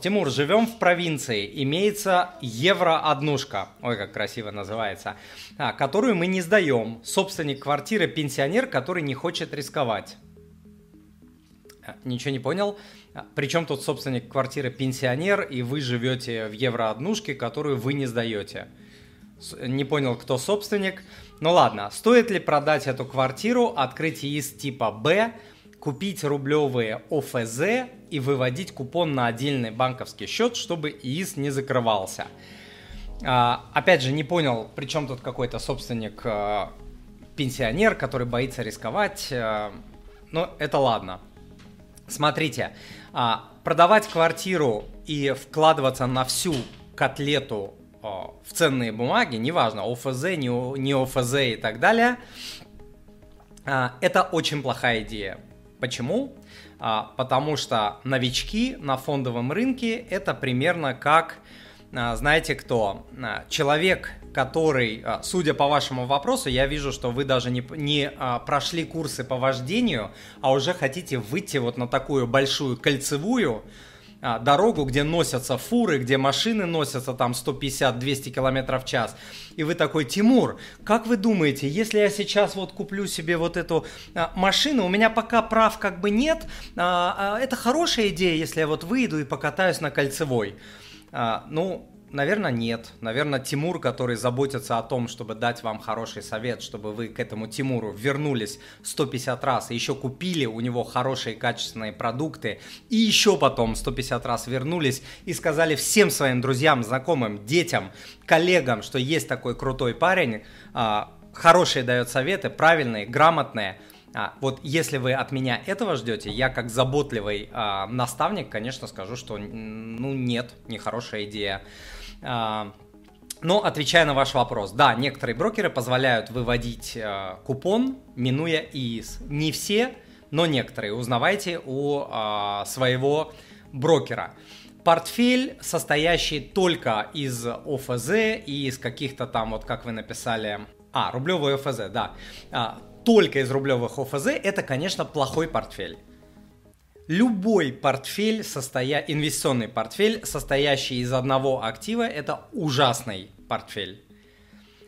Тимур, живем в провинции, имеется евро-однушка, ой, как красиво называется, а, которую мы не сдаем. Собственник квартиры пенсионер, который не хочет рисковать. А, ничего не понял. А, Причем тут собственник квартиры пенсионер, и вы живете в евро-однушке, которую вы не сдаете. Не понял, кто собственник. Ну ладно, стоит ли продать эту квартиру, открыть ИИС типа Б, купить рублевые ОФЗ и выводить купон на отдельный банковский счет, чтобы ИИС не закрывался. А, опять же, не понял, при чем тут какой-то собственник а, пенсионер, который боится рисковать. А, но это ладно. Смотрите, а, продавать квартиру и вкладываться на всю котлету а, в ценные бумаги, неважно, ОФЗ, не, не ОФЗ и так далее, а, это очень плохая идея. Почему? А, потому что новички на фондовом рынке это примерно как, а, знаете кто, а, человек, который, судя по вашему вопросу, я вижу, что вы даже не, не прошли курсы по вождению, а уже хотите выйти вот на такую большую кольцевую, а, дорогу, где носятся фуры, где машины носятся там 150-200 км в час. И вы такой, Тимур, как вы думаете, если я сейчас вот куплю себе вот эту а, машину, у меня пока прав как бы нет, а, а, это хорошая идея, если я вот выйду и покатаюсь на кольцевой. А, ну, Наверное, нет. Наверное, Тимур, который заботится о том, чтобы дать вам хороший совет, чтобы вы к этому Тимуру вернулись 150 раз и еще купили у него хорошие качественные продукты, и еще потом 150 раз вернулись и сказали всем своим друзьям, знакомым, детям, коллегам, что есть такой крутой парень, а, хорошие дает советы, правильные, грамотные – а, вот если вы от меня этого ждете, я как заботливый а, наставник, конечно, скажу, что ну нет, нехорошая идея. А, но отвечая на ваш вопрос, да, некоторые брокеры позволяют выводить а, купон, минуя ИИС. Не все, но некоторые. Узнавайте у а, своего брокера. Портфель, состоящий только из ОФЗ и из каких-то там, вот как вы написали, а, рублевый ОФЗ, да. А, только из рублевых ОФЗ, это, конечно, плохой портфель. Любой портфель, состоя... инвестиционный портфель, состоящий из одного актива, это ужасный портфель.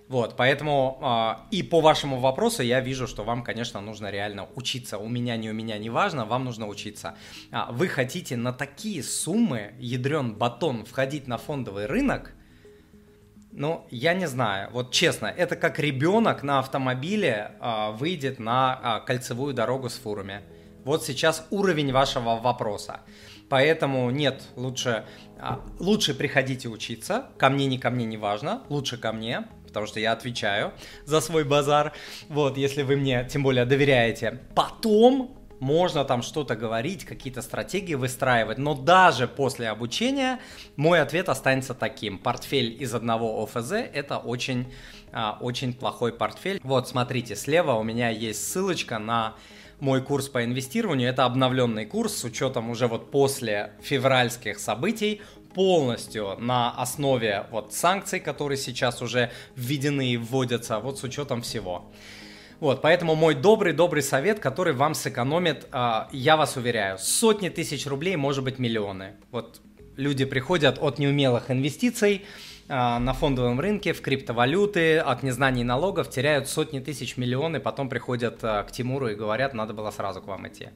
Вот, поэтому э, и по вашему вопросу я вижу, что вам, конечно, нужно реально учиться. У меня, не у меня, не важно, вам нужно учиться. А, вы хотите на такие суммы, ядрен батон, входить на фондовый рынок – ну, я не знаю. Вот честно, это как ребенок на автомобиле э, выйдет на э, кольцевую дорогу с фурами. Вот сейчас уровень вашего вопроса. Поэтому нет, лучше, э, лучше приходите учиться. Ко мне, не ко мне, не важно. Лучше ко мне, потому что я отвечаю за свой базар. Вот, если вы мне тем более доверяете. Потом можно там что-то говорить, какие-то стратегии выстраивать, но даже после обучения мой ответ останется таким. Портфель из одного ОФЗ это очень, а, очень плохой портфель. Вот, смотрите, слева у меня есть ссылочка на мой курс по инвестированию. Это обновленный курс с учетом уже вот после февральских событий полностью на основе вот санкций, которые сейчас уже введены и вводятся, вот с учетом всего. Вот, поэтому мой добрый-добрый совет, который вам сэкономит, э, я вас уверяю, сотни тысяч рублей, может быть миллионы. Вот люди приходят от неумелых инвестиций э, на фондовом рынке, в криптовалюты, от незнаний налогов, теряют сотни тысяч, миллионы, потом приходят э, к Тимуру и говорят, надо было сразу к вам идти.